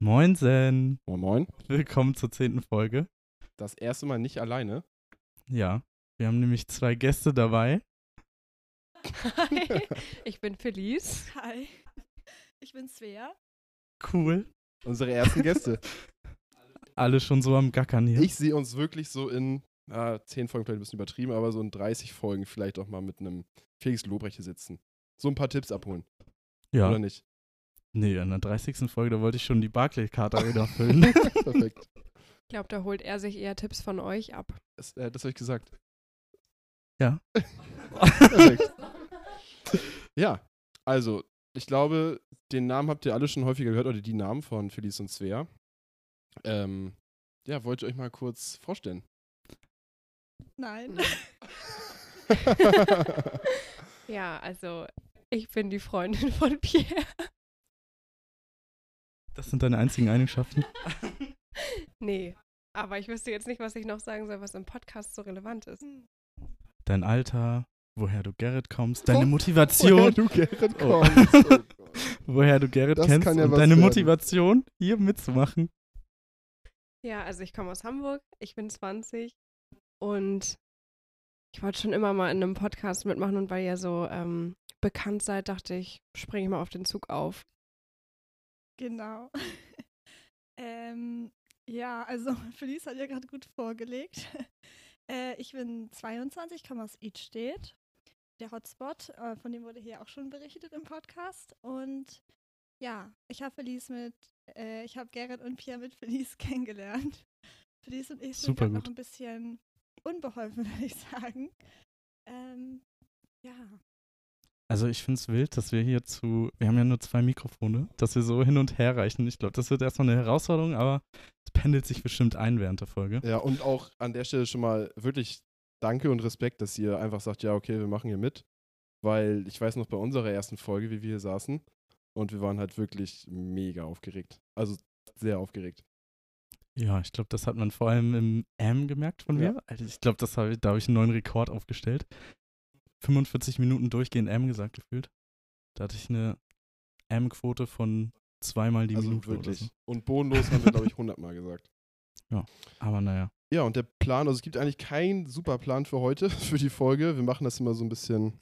Moinsen. Moin Moin. Willkommen zur zehnten Folge. Das erste Mal nicht alleine. Ja, wir haben nämlich zwei Gäste dabei. Hi, ich bin Felice. Hi, ich bin Svea. Cool. Unsere ersten Gäste. Alle schon so am Gackern hier. Ich sehe uns wirklich so in ah, 10 Folgen vielleicht ein bisschen übertrieben, aber so in 30 Folgen vielleicht auch mal mit einem Felix Lobrecht hier sitzen. So ein paar Tipps abholen. ja. Oder nicht? Nee, in der 30. Folge, da wollte ich schon die Barclay-Karte wieder füllen. Perfekt. Ich glaube, da holt er sich eher Tipps von euch ab. Das, äh, das habe ich gesagt. Ja. Perfekt. ja, also, ich glaube, den Namen habt ihr alle schon häufiger gehört, oder die Namen von Felice und Svea. Ähm, ja, wollt ihr euch mal kurz vorstellen? Nein. Ja, also ich bin die Freundin von Pierre. Das sind deine einzigen Eigenschaften. Nee, aber ich wüsste jetzt nicht, was ich noch sagen soll, was im Podcast so relevant ist. Dein Alter, woher du Gerrit kommst, deine Woher Motivation, du Gerrit Oh. kommst. Oh woher du Gerrit Das kennst ja und deine werden. Motivation, hier mitzumachen. Ja, also ich komme aus Hamburg, ich bin 20 und ich wollte schon immer mal in einem Podcast mitmachen und weil ihr so ähm, bekannt seid, dachte ich, springe ich mal auf den Zug auf. Genau. ähm, ja, also Felice hat ja gerade gut vorgelegt. äh, ich bin 22, komme aus Idstedt, der Hotspot, äh, von dem wurde hier auch schon berichtet im Podcast. Und ja, ich habe Felice mit, äh, ich habe Gerrit und Pierre mit Felice kennengelernt. Felice und ich sind Super grad noch ein bisschen unbeholfen, würde ich sagen. Ähm, ja. Also ich finde es wild, dass wir hier zu, wir haben ja nur zwei Mikrofone, dass wir so hin und her reichen. Ich glaube, das wird erstmal eine Herausforderung, aber es pendelt sich bestimmt ein während der Folge. Ja, und auch an der Stelle schon mal wirklich Danke und Respekt, dass ihr einfach sagt, ja, okay, wir machen hier mit. Weil ich weiß noch bei unserer ersten Folge, wie wir hier saßen, und wir waren halt wirklich mega aufgeregt. Also sehr aufgeregt. Ja, ich glaube, das hat man vor allem im M gemerkt von Ja. mir. Also ich glaube, hab da habe ich einen neuen Rekord aufgestellt. 45 Minuten durchgehend M gesagt gefühlt. Da hatte ich eine M-Quote von zweimal die also Minute wirklich. oder so. Und bodenlos haben wir, glaube ich, 100 Mal gesagt. Aber naja. Ja, und der Plan, also es gibt eigentlich keinen super Plan für heute, für die Folge. Wir machen das immer so ein bisschen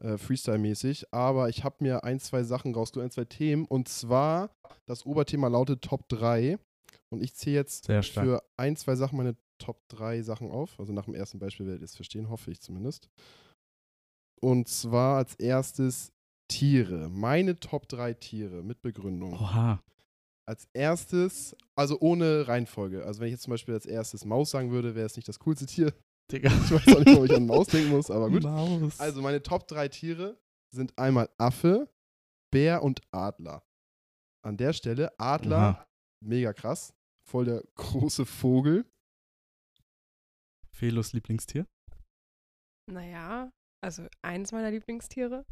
äh, Freestyle-mäßig. Aber ich habe mir ein, zwei Sachen rausgeholt, ein, zwei Themen. Und zwar, das Oberthema lautet Top 3. Und ich zähle jetzt für ein, zwei Sachen meine Top 3 Sachen auf. Also nach dem ersten Beispiel werdet ihr es verstehen, hoffe ich zumindest. Und zwar als erstes Tiere. Meine Top 3 Tiere mit Begründung. Oha. Als erstes, also ohne Reihenfolge. Also wenn ich jetzt zum Beispiel als erstes Maus sagen würde, wäre es nicht das coolste Tier. Digga. Ich weiß auch nicht, ob ich an Maus denken muss, aber gut. Maus. Also meine Top 3 Tiere sind einmal Affe, Bär und Adler. An der Stelle, Adler, Oha. mega krass. Voll der große Vogel. Felos Lieblingstier. Naja, also eins meiner Lieblingstiere.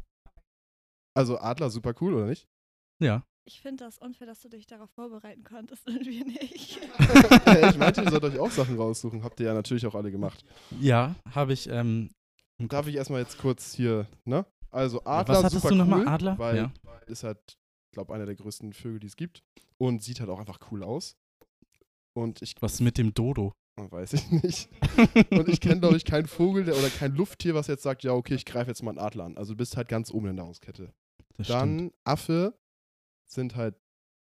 Also Adler, super cool, oder nicht? Ja. Ich finde das unfair, dass du dich darauf vorbereiten konntest und wir nicht. ich meinte, ihr sollt euch auch Sachen raussuchen. Habt ihr ja natürlich auch alle gemacht. Ja, habe ich. Ähm, im Darf ich erstmal jetzt kurz hier, ne? Also Adler, Was hattest super du nochmal? cool, Adler? Weil Ja. ist halt, ich glaube, einer der größten Vögel, die es gibt. Und sieht halt auch einfach cool aus. Und ich Was mit dem Dodo? Weiß ich nicht. Und ich kenne, glaube ich, keinen Vogel der, oder kein Lufttier, was jetzt sagt, ja, okay, ich greife jetzt mal einen Adler an. Also du bist halt ganz oben in der Nahrungskette. Das Dann stimmt. Affe sind halt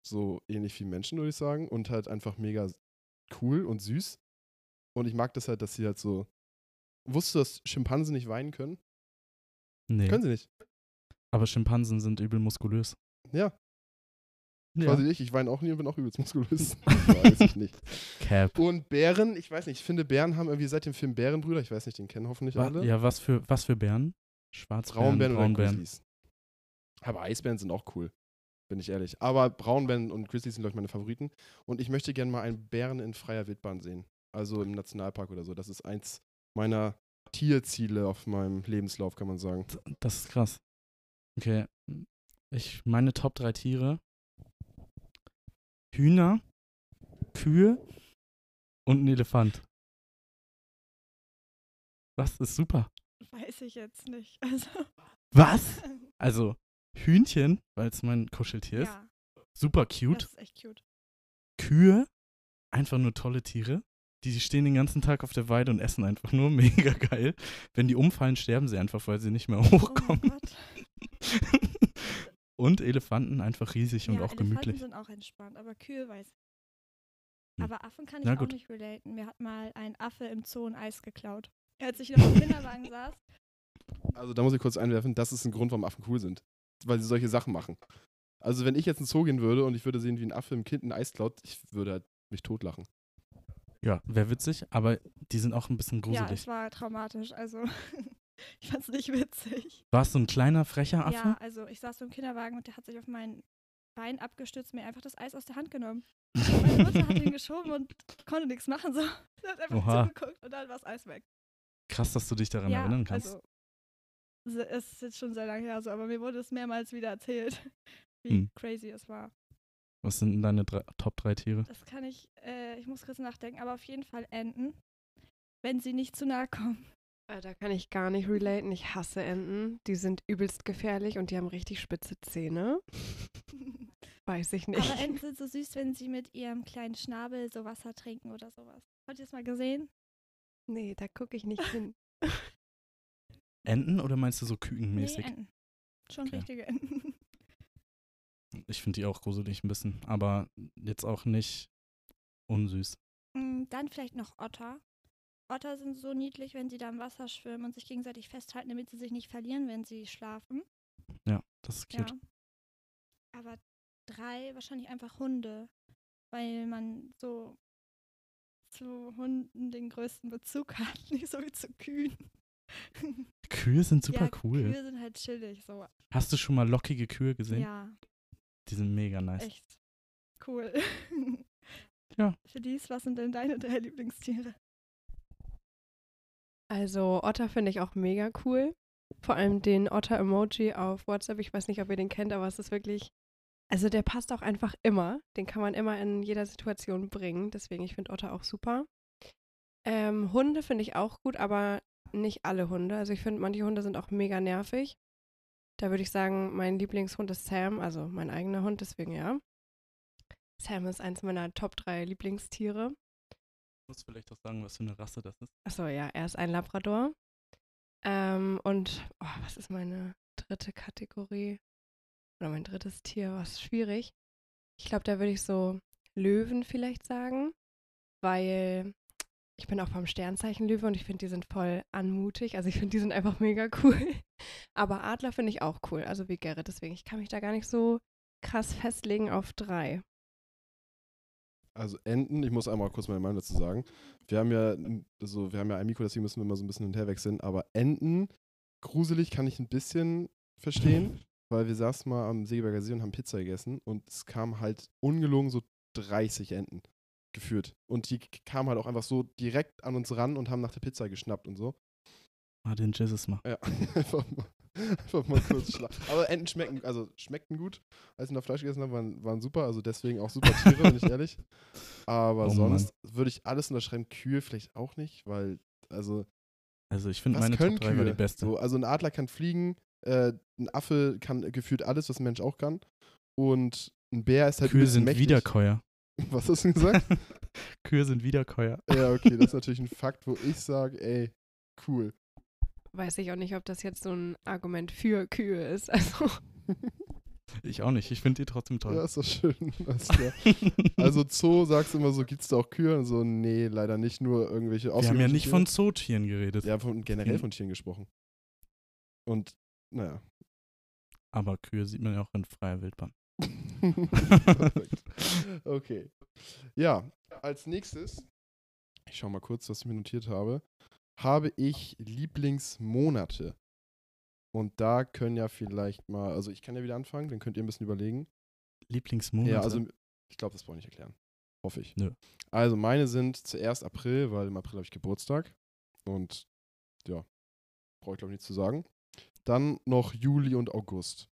so ähnlich wie Menschen, würde ich sagen. Und halt einfach mega cool und süß. Und ich mag das halt, dass sie halt so. Wusstest du, dass Schimpansen nicht weinen können? Nee. Können sie nicht. Aber Schimpansen sind übel muskulös. Ja, Ja. quasi ich. Ich weine auch nie und bin auch übelst muskulös. weiß ich nicht. Cap. Und Bären, ich weiß nicht, ich finde, Bären haben irgendwie seit dem Film Bärenbrüder, ich weiß nicht, den kennen hoffentlich Wa alle. ja, was für, was für Bären? Schwarzbären, Braunbären Braunbären. Grizzlies. Aber Eisbären sind auch cool, bin ich ehrlich. Aber Braunbären und Grizzlies sind, glaube ich, meine Favoriten. Und ich möchte gerne mal einen Bären in freier Wildbahn sehen. Also im Nationalpark oder so. Das ist eins meiner Tierziele auf meinem Lebenslauf, kann man sagen. Das ist krass. Okay. Ich, meine Top 3 Tiere. Hühner, Kühe und ein Elefant. Was ist super? Weiß ich jetzt nicht. Also, Was? Also Hühnchen, weil es mein Kuscheltier ist. ja, Super das cute. ist echt cute. Kühe, einfach nur tolle Tiere. Die stehen den ganzen Tag auf der Weide und essen einfach nur mega geil. Wenn die umfallen, sterben sie einfach, weil sie nicht mehr Oh hochkommen. Gott. und Elefanten einfach riesig und ja, auch Elefanten gemütlich. sind auch entspannt, aber Kühe weiß ich. Hm. Aber Affen kann ich Na auch gut. nicht relaten. Mir hat mal ein Affe im Zoo ein Eis geklaut. Als ich noch im Kinderwagen saß. Also da muss ich kurz einwerfen, das ist ein Grund, warum Affen cool sind. Weil sie solche Sachen machen. Also wenn ich jetzt ins Zoo gehen würde und ich würde sehen, wie ein Affe im Kind ein Eis klaut, ich würde halt mich totlachen. Ja, wäre witzig, aber die sind auch ein bisschen Ja, gruselig. es war traumatisch. Also ich fand es nicht witzig. Warst du ein kleiner, frecher Affe? Ja, also ich saß so im Kinderwagen und der hat sich auf mein Bein abgestützt, mir einfach das Eis aus der Hand genommen. Meine Mutter hat ihn geschoben und konnte nichts machen. So. Sie hat einfach Oha. zugeguckt und dann war das Eis weg. Krass, dass du dich daran ja, erinnern kannst. Also, es ist jetzt schon sehr lange her, so, aber mir wurde es mehrmals wieder erzählt, wie Hm. crazy es war. Was sind denn deine drei, Top 3 Tiere? Das kann ich, äh, ich muss kurz nachdenken, aber auf jeden Fall Enten, wenn sie nicht zu nahe kommen. Äh, Da kann ich gar nicht relaten. Ich hasse Enten. Die sind übelst gefährlich und die haben richtig spitze Zähne. Weiß ich nicht. aber Enten sind so süß, wenn sie mit ihrem kleinen Schnabel so Wasser trinken oder sowas. Habt ihr das mal gesehen? nee, da gucke ich nicht hin. Enten oder meinst du so Nee, kükenmäßig? Enten. Schon Okay. richtige Enten. ich finde die auch gruselig ein bisschen, aber jetzt auch nicht unsüß. Mm, Dann vielleicht noch Otter. Otter sind so niedlich, wenn sie da im Wasser schwimmen und sich gegenseitig festhalten, damit sie sich nicht verlieren, wenn sie schlafen. Ja, das ist cute. Ja. Aber drei wahrscheinlich einfach Hunde, weil man so zu Hunden den größten Bezug hat, nicht so wie zu Kühen. Kühe sind super ja, cool. Kühe sind halt chillig, so. Hast du schon mal lockige Kühe gesehen? Ja, Die sind mega nice. echt cool. Ja. Felice, was sind denn deine drei Lieblingstiere? Also Otter finde ich auch mega cool. Vor allem den Otter-Emoji auf WhatsApp. Ich weiß nicht, ob ihr den kennt, aber es ist wirklich. Also der passt auch einfach immer. Den kann man immer in jeder Situation bringen. Deswegen, ich finde Otter auch super. Ähm, Hunde finde ich auch gut, aber nicht alle Hunde. Also ich finde, manche Hunde sind auch mega nervig. Da würde ich sagen, mein Lieblingshund ist Sam, also mein eigener Hund, deswegen ja. Sam ist eins meiner Top 3 Lieblingstiere. Du musst vielleicht auch sagen, was für eine Rasse das ist. Achso, ja, er ist ein Labrador. Ähm, und oh, was ist meine dritte Kategorie? Oder mein drittes Tier? Was schwierig. Ich glaube, da würde ich so Löwen vielleicht sagen, weil ich bin auch vom Sternzeichen Löwe und ich finde, die sind voll anmutig. Also ich finde, die sind einfach mega cool. Aber Adler finde ich auch cool, also wie Gerrit. Deswegen, ich kann mich da gar nicht so krass festlegen auf drei. Also Enten, ich muss einmal kurz meine Meinung dazu sagen. Wir haben ja, also wir haben ja ein Mikro, deswegen müssen wir immer so ein bisschen hin und her wechseln. Aber Enten, gruselig kann ich ein bisschen verstehen, weil wir saßen mal am Segeberger See und haben Pizza gegessen und es kamen halt ungelogen so 30 Enten geführt. Und die kamen halt auch einfach so direkt an uns ran und haben nach der Pizza geschnappt und so. Ah, den Jesus mal. Ja, einfach mal, einfach mal kurz schla Aber Enten schmecken, also schmeckten gut. Als wir noch Fleisch gegessen haben, waren, waren super. Also deswegen auch super Tiere, bin ich ehrlich. Aber Oh sonst würde ich alles unterschreiben. Kühe vielleicht auch nicht, weil, also, Also ich finde meine Top 3 war die beste. So, also ein Adler kann fliegen, äh, ein Affe kann gefühlt alles, was ein Mensch auch kann. Und ein Bär ist halt Kühe sind mächtig. Wiederkäuer. Was hast du gesagt? Kühe sind Wiederkäuer. ja, okay, das ist natürlich ein Fakt, wo ich sage, ey, cool. Weiß ich auch nicht, ob das jetzt so ein Argument für Kühe ist. Also Ich auch nicht. Ich finde die trotzdem toll. Ja, ist doch schön. Also Zoo sagst du immer so, gibt's da auch Kühe? Und so, nee, leider nicht nur irgendwelche Wir haben ja nicht Tiere. von Zootieren geredet. Wir haben von, generell von Tieren gesprochen. Und, naja. Aber Kühe sieht man ja auch in freier Wildbahn. Perfekt. Okay. Ja, als nächstes, ich schau mal kurz, was ich mir notiert habe, habe ich Lieblingsmonate. Und da können ja vielleicht mal, also ich kann ja wieder anfangen, dann könnt ihr ein bisschen überlegen. Lieblingsmonate. Ja, also ich glaube, das brauche ich nicht erklären. Hoffe ich. Nö. Also meine sind zuerst April, weil im April habe ich Geburtstag. Und ja, brauche ich glaube ich nichts zu sagen. Dann noch Juli und August.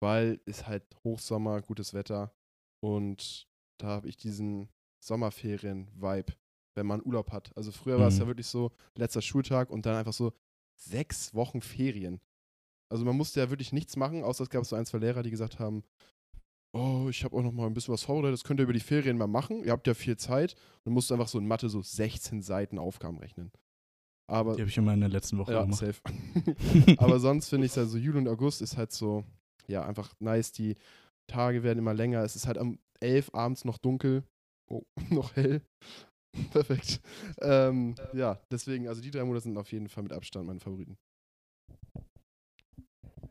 Weil ist halt Hochsommer, gutes Wetter. Und da habe ich diesen Sommerferien-Vibe, wenn man Urlaub hat. Also früher war es Mhm. ja wirklich so, letzter Schultag und dann einfach so sechs Wochen Ferien. Also man musste ja wirklich nichts machen, außer es gab so ein, zwei Lehrer, die gesagt haben, oh, ich habe auch noch mal ein bisschen was vorbereitet, das könnt ihr über die Ferien mal machen. Ihr habt ja viel Zeit. Und musst einfach so in Mathe so 16 Seiten Aufgaben rechnen. Aber Die habe ich immer in der letzten Woche ja, gemacht. safe. Aber sonst finde ich es also Juli und August ist halt so, ja, einfach nice. Die Tage werden immer länger. Es ist halt am 11 abends noch dunkel. Oh, noch hell. Perfekt. Ähm, ja, deswegen, also die drei Monate sind auf jeden Fall mit Abstand meine Favoriten.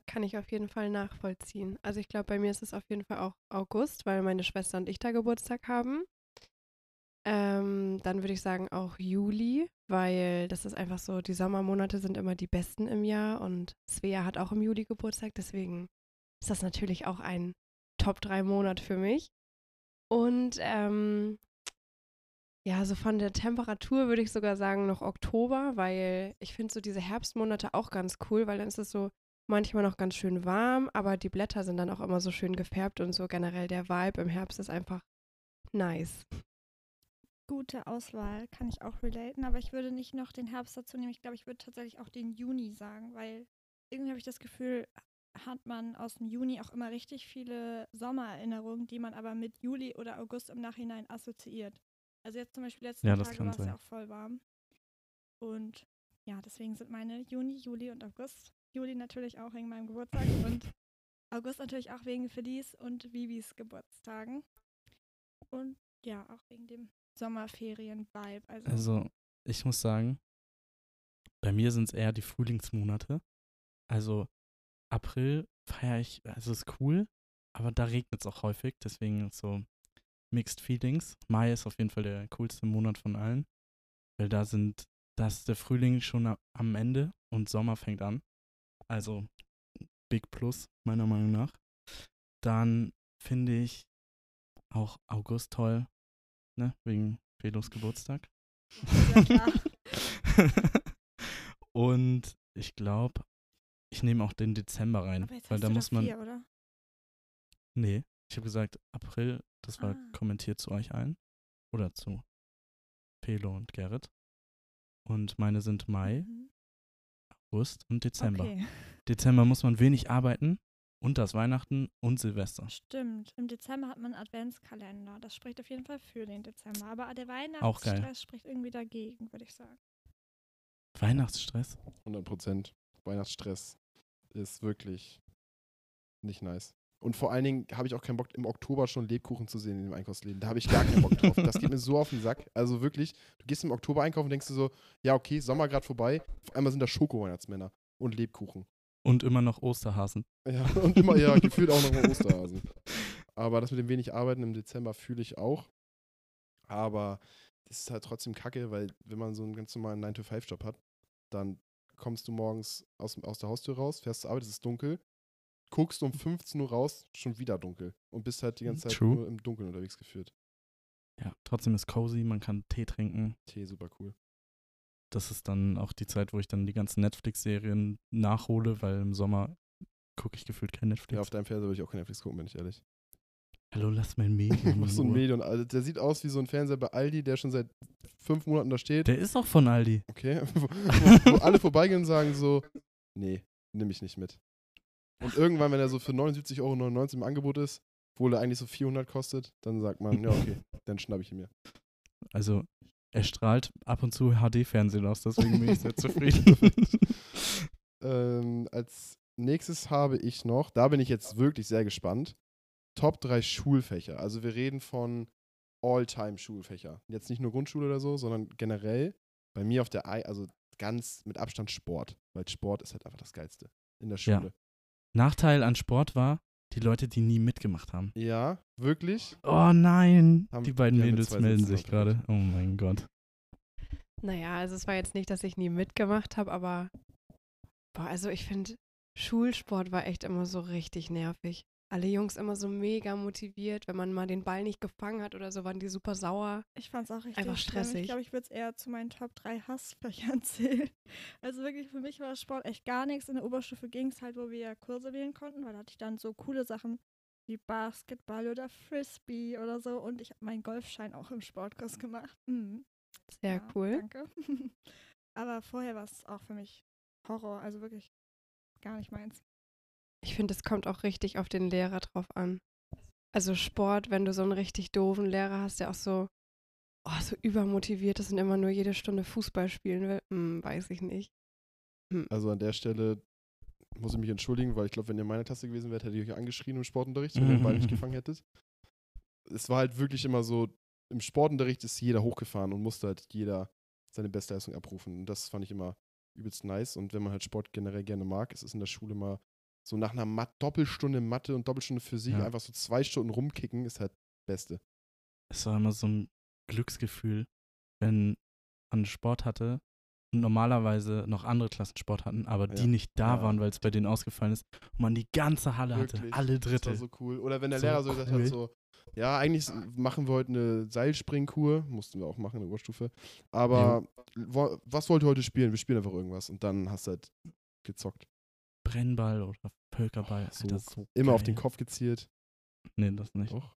Kann ich auf jeden Fall nachvollziehen. Also ich glaube, bei mir ist es auf jeden Fall auch August, weil meine Schwester und ich da Geburtstag haben. Ähm, dann würde ich sagen auch Juli, weil das ist einfach so, die Sommermonate sind immer die besten im Jahr und Svea hat auch im Juli Geburtstag, deswegen ist das natürlich auch ein Top-3-Monat für mich. Und ähm, ja, so von der Temperatur würde ich sogar sagen noch Oktober, weil ich finde so diese Herbstmonate auch ganz cool, weil dann ist es so manchmal noch ganz schön warm, aber die Blätter sind dann auch immer so schön gefärbt und so generell der Vibe im Herbst ist einfach nice. Gute Auswahl, kann ich auch relaten, aber ich würde nicht noch den Herbst dazu nehmen. Ich glaube, ich würde tatsächlich auch den Juni sagen, weil irgendwie habe ich das Gefühl, hat man aus dem Juni auch immer richtig viele Sommererinnerungen, die man aber mit Juli oder August im Nachhinein assoziiert. Also jetzt zum Beispiel letzten Ja, Tage war es ja auch voll warm. Und ja, deswegen sind meine Juni, Juli und August. Juli natürlich auch wegen meinem Geburtstag und August natürlich auch wegen Felice und Vivis Geburtstagen. Und ja, auch wegen dem Sommerferien-Vibe. Also, Also, ich muss sagen, bei mir sind es eher die Frühlingsmonate. Also, April feiere ich, also ist cool, aber da regnet es auch häufig, deswegen so Mixed Feelings. Mai ist auf jeden Fall der coolste Monat von allen, weil da sind, da ist der Frühling schon am Ende und Sommer fängt an. Also, Big Plus, meiner Meinung nach. Dann finde ich auch August toll, ne, wegen Felos Geburtstag. Ja, und ich glaube, ich nehme auch den Dezember rein, weil da muss man. vier, oder? Nee, ich habe gesagt April, das war Ah. kommentiert zu euch allen. Oder zu Pelo und Gerrit. Und meine sind Mai, Mhm. August und Dezember. Okay. Dezember muss man wenig arbeiten und das Weihnachten und Silvester. Stimmt. Im Dezember hat man einen Adventskalender. Das spricht auf jeden Fall für den Dezember. Aber der. Weihnachtsstress spricht irgendwie dagegen, würde ich sagen. Weihnachtsstress? 100 Prozent. Weihnachtsstress ist wirklich nicht nice. Und vor allen Dingen habe ich auch keinen Bock, im Oktober schon Lebkuchen zu sehen in dem Einkaufsläden. Da habe ich gar keinen Bock drauf. Das geht mir so auf den Sack. Also wirklich, du gehst im Oktober einkaufen und denkst du so, ja, okay, Sommer gerade vorbei. Auf einmal sind da Schoko-Weihnachtsmänner und Lebkuchen. Und immer noch Osterhasen. Ja, und immer, ja, gefühlt auch noch mal Osterhasen. Aber das mit dem wenig Arbeiten im Dezember fühle ich auch. Aber das ist halt trotzdem kacke, weil wenn man so einen ganz normalen 9-to-5-Job hat, dann kommst du morgens aus, aus der Haustür raus, fährst zur Arbeit, es ist dunkel, guckst um 15 Uhr raus, schon wieder dunkel. Und bist halt die ganze Zeit True. nur im Dunkeln unterwegs geführt. Ja, trotzdem ist cozy, man kann Tee trinken. Tee, super cool. Das ist dann auch die Zeit, wo ich dann die ganzen Netflix-Serien nachhole, weil im Sommer gucke ich gefühlt kein Netflix. Ja, auf deinem Fernseher würde ich auch kein Netflix gucken, bin ich ehrlich. Hallo, lass mein Medium. Was so in ein. Medium. Also, der sieht aus wie so ein Fernseher bei Aldi, der schon seit fünf Monaten da steht. Der ist auch von Aldi. Okay. wo, wo, alle vorbeigehen und sagen so, nee, nimm ich nicht mit. Und irgendwann, wenn er so für 79,99 Euro im Angebot ist, obwohl er eigentlich so 400 kostet, dann sagt man, ja, okay, dann schnapp ich ihn mir. Also, er strahlt ab und zu HD-Fernsehen aus, deswegen bin ich sehr zufrieden. Ähm, als nächstes habe ich noch, da bin ich jetzt wirklich sehr gespannt, Top 3 Schulfächer. Also wir reden von All-Time-Schulfächer. Jetzt nicht nur Grundschule oder so, sondern generell bei mir auf der, Ei, also ganz mit Abstand Sport. Weil Sport ist halt einfach das Geilste in der Ja. Nachteil an Sport war, die Leute, die nie mitgemacht haben. Ja, wirklich? Oh nein, Haben- die beiden Mädels melden sich gerade. Oh mein Gott. Naja, also es war jetzt nicht, dass ich nie mitgemacht habe, aber boah, also ich finde, Schulsport war echt immer so richtig nervig. Alle Jungs immer so mega motiviert. Wenn man mal den Ball nicht gefangen hat oder so, waren die super sauer. Ich fand es auch richtig Einfach schlimm. stressig. Ich glaube, ich würde es eher zu meinen Top 3 Hassfächern zählen. Also wirklich, für mich war Sport echt gar nichts. In der Oberstufe ging es halt, wo wir Kurse wählen konnten, weil da hatte ich dann so coole Sachen wie Basketball oder Frisbee oder so. Und ich habe meinen Golfschein auch im Sportkurs gemacht. Mhm. Sehr Ja, cool. Danke. Aber vorher war es auch für mich Horror. Also wirklich gar nicht meins. Ich finde, es kommt auch richtig auf den Lehrer drauf an. Also Sport, wenn du so einen richtig doofen Lehrer hast, der auch so, oh, so übermotiviert ist und immer nur jede Stunde Fußball spielen will, hm, weiß ich nicht. Also an der Stelle muss ich mich entschuldigen, weil ich glaube, wenn ihr in meiner Klasse gewesen wärt, hätte ich euch angeschrien im Sportunterricht, wenn ihr den Ball nicht gefangen hättet. Es war halt wirklich immer so, im Sportunterricht ist jeder hochgefahren und musste halt jeder seine Bestleistung abrufen. Und das fand ich immer übelst nice. Und wenn man halt Sport generell gerne mag, ist es in der Schule mal so nach einer Mat Doppelstunde Mathe und Doppelstunde Physik Ja. einfach so zwei Stunden rumkicken, ist halt Beste. Es war immer so ein Glücksgefühl, wenn man Sport hatte und normalerweise noch andere Klassen Sport hatten, aber die Ja. nicht da Ja. waren, weil es bei denen ausgefallen ist und man die ganze Halle hatte, Wirklich. alle Das Dritte. war so cool. Oder wenn der So Lehrer so gesagt cool. hat, so, ja, eigentlich machen wir heute eine Seilspringkur, mussten wir auch machen in der Oberstufe. Aber wo, was wollt ihr heute spielen? Wir spielen einfach irgendwas. Und dann hast du halt gezockt. Brennball oder Völkerball. Oh, so Alter, so Immer auf den Kopf gezielt. Nee, das nicht. Doch.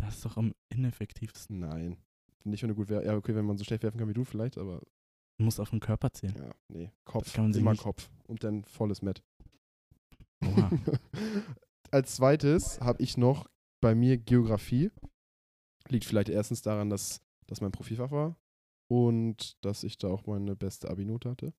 Das ist doch am ineffektivsten. Nein. Nicht, wenn du gut wär. Ja, okay, wenn man so schlecht werfen kann wie du vielleicht, aber Du musst auf den Körper zählen. ja, nee. Kopf. Immer nicht- Kopf. Und dann volles Met. Oha. Als zweites habe ich noch bei mir Geografie. Liegt vielleicht erstens daran, dass das mein Profilfach war und dass ich da auch meine beste Abi-Note hatte.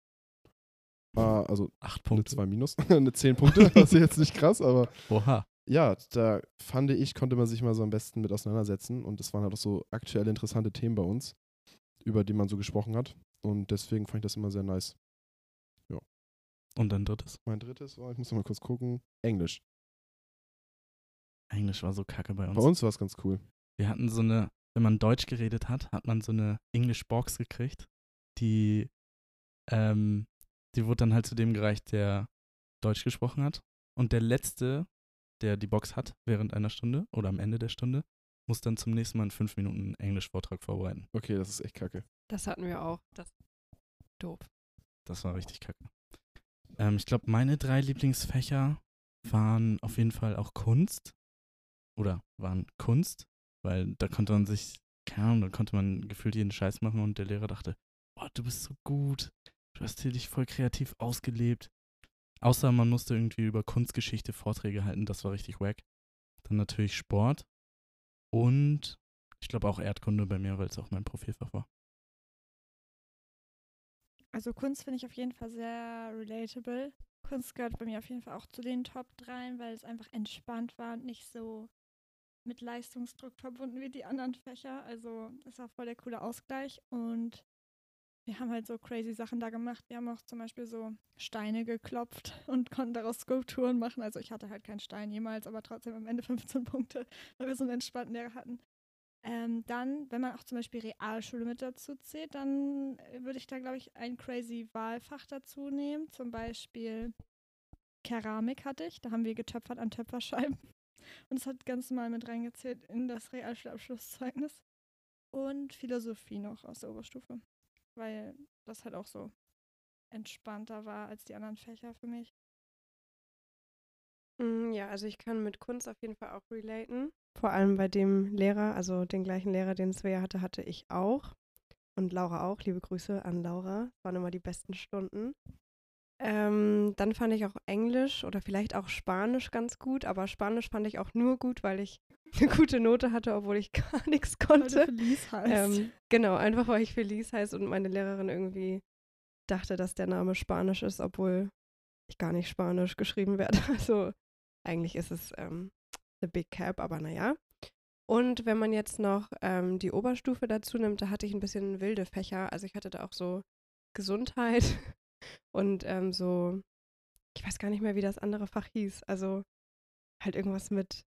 Also Acht eine Punkte. 2 minus, eine 10 Punkte, das ist jetzt nicht krass, aber Oha. ja, da fand ich, konnte man sich mal so am besten mit auseinandersetzen und das waren halt auch so aktuelle interessante Themen bei uns, über die man so gesprochen hat und deswegen fand ich das immer sehr nice. Und dann drittes. Mein drittes war, ich muss noch mal kurz gucken, Englisch. Englisch war so kacke bei uns. Bei uns war es ganz cool. Wir hatten so eine, wenn man Deutsch geredet hat, hat man so eine English Box gekriegt, die, ähm, die wurde dann halt zu dem gereicht, der Deutsch gesprochen hat. Und der Letzte, der die Box hat während einer Stunde oder am Ende der Stunde, muss dann zum nächsten Mal einen 5 Minuten Englisch-Vortrag vorbereiten. Okay, das ist echt kacke. Das hatten wir auch. Das doof. Das war richtig kacke. Ähm, ich glaube, meine drei Lieblingsfächer waren auf jeden Fall auch Kunst. Oder waren Kunst, weil da konnte man sich, keine Ahnung, da konnte man gefühlt jeden Scheiß machen und der Lehrer dachte, oh, du bist so gut, du hast hier dich voll kreativ ausgelebt. Außer man musste irgendwie über Kunstgeschichte Vorträge halten, das war richtig wack. Dann natürlich Sport und ich glaube auch Erdkunde bei mir, weil es auch mein Profilfach war. Also Kunst finde ich auf jeden Fall sehr relatable. Kunst gehört bei mir auf jeden Fall auch zu den Top 3, weil es einfach entspannt war und nicht so mit Leistungsdruck verbunden wie die anderen Fächer. Also es war voll der coole Ausgleich und wir haben halt so crazy Sachen da gemacht. Wir haben auch zum Beispiel so Steine geklopft und konnten daraus Skulpturen machen. Also ich hatte halt keinen Stein jemals, aber trotzdem am Ende 15 Punkte, weil wir so einen entspannten Lehrer hatten. Ähm, dann, wenn man auch zum Beispiel Realschule mit dazu zählt, dann äh, würde ich da, glaube ich, ein crazy Wahlfach dazu nehmen. Zum Beispiel Keramik hatte ich. Da haben wir getöpfert an Töpferscheiben. Und es hat ganz normal mit reingezählt in das Realschulabschlusszeugnis. Und Philosophie noch aus der Oberstufe. Weil das halt auch so entspannter war als die anderen Fächer für mich. Mm, Ja, also ich kann mit Kunst auf jeden Fall auch relaten. Vor allem bei dem Lehrer, also den gleichen Lehrer, den Svea hatte, hatte ich auch. Und Laura auch. Liebe Grüße an Laura. Waren immer die besten Stunden. Ähm, dann fand ich auch Englisch oder vielleicht auch Spanisch ganz gut, aber Spanisch fand ich auch nur gut, weil ich eine gute Note hatte, obwohl ich gar nichts Weil du konnte. Felice heißt. Ähm, genau, einfach weil ich Felice heiße und meine Lehrerin irgendwie dachte, dass der Name Spanisch ist, obwohl ich gar nicht Spanisch geschrieben werde. Also eigentlich ist es ähm, The Big Cap, aber naja. Und wenn man jetzt noch ähm, die Oberstufe dazu nimmt, da hatte ich ein bisschen wilde Fächer. Also ich hatte da auch so Gesundheit und ähm, so, ich weiß gar nicht mehr, wie das andere Fach hieß. Also halt irgendwas mit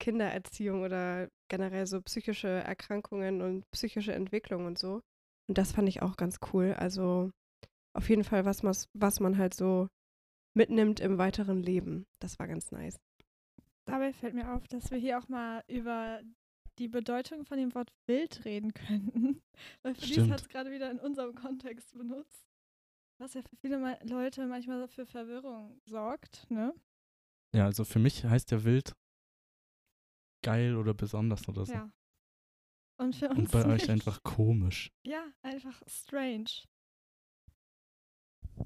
Kindererziehung oder generell so psychische Erkrankungen und psychische Entwicklung und so. Und das fand ich auch ganz cool. Also auf jeden Fall was, was, was man halt so mitnimmt im weiteren Leben. Das war ganz nice. Dabei fällt mir auf, dass wir hier auch mal über die Bedeutung von dem Wort wild reden könnten. Weil Felice hat es gerade wieder in unserem Kontext benutzt. Was ja für viele Leute manchmal für Verwirrung sorgt, ne? Ja, also für mich heißt ja wild geil oder besonders oder so. Ja. Und für uns. Und bei euch nicht. einfach komisch. Ja, einfach strange.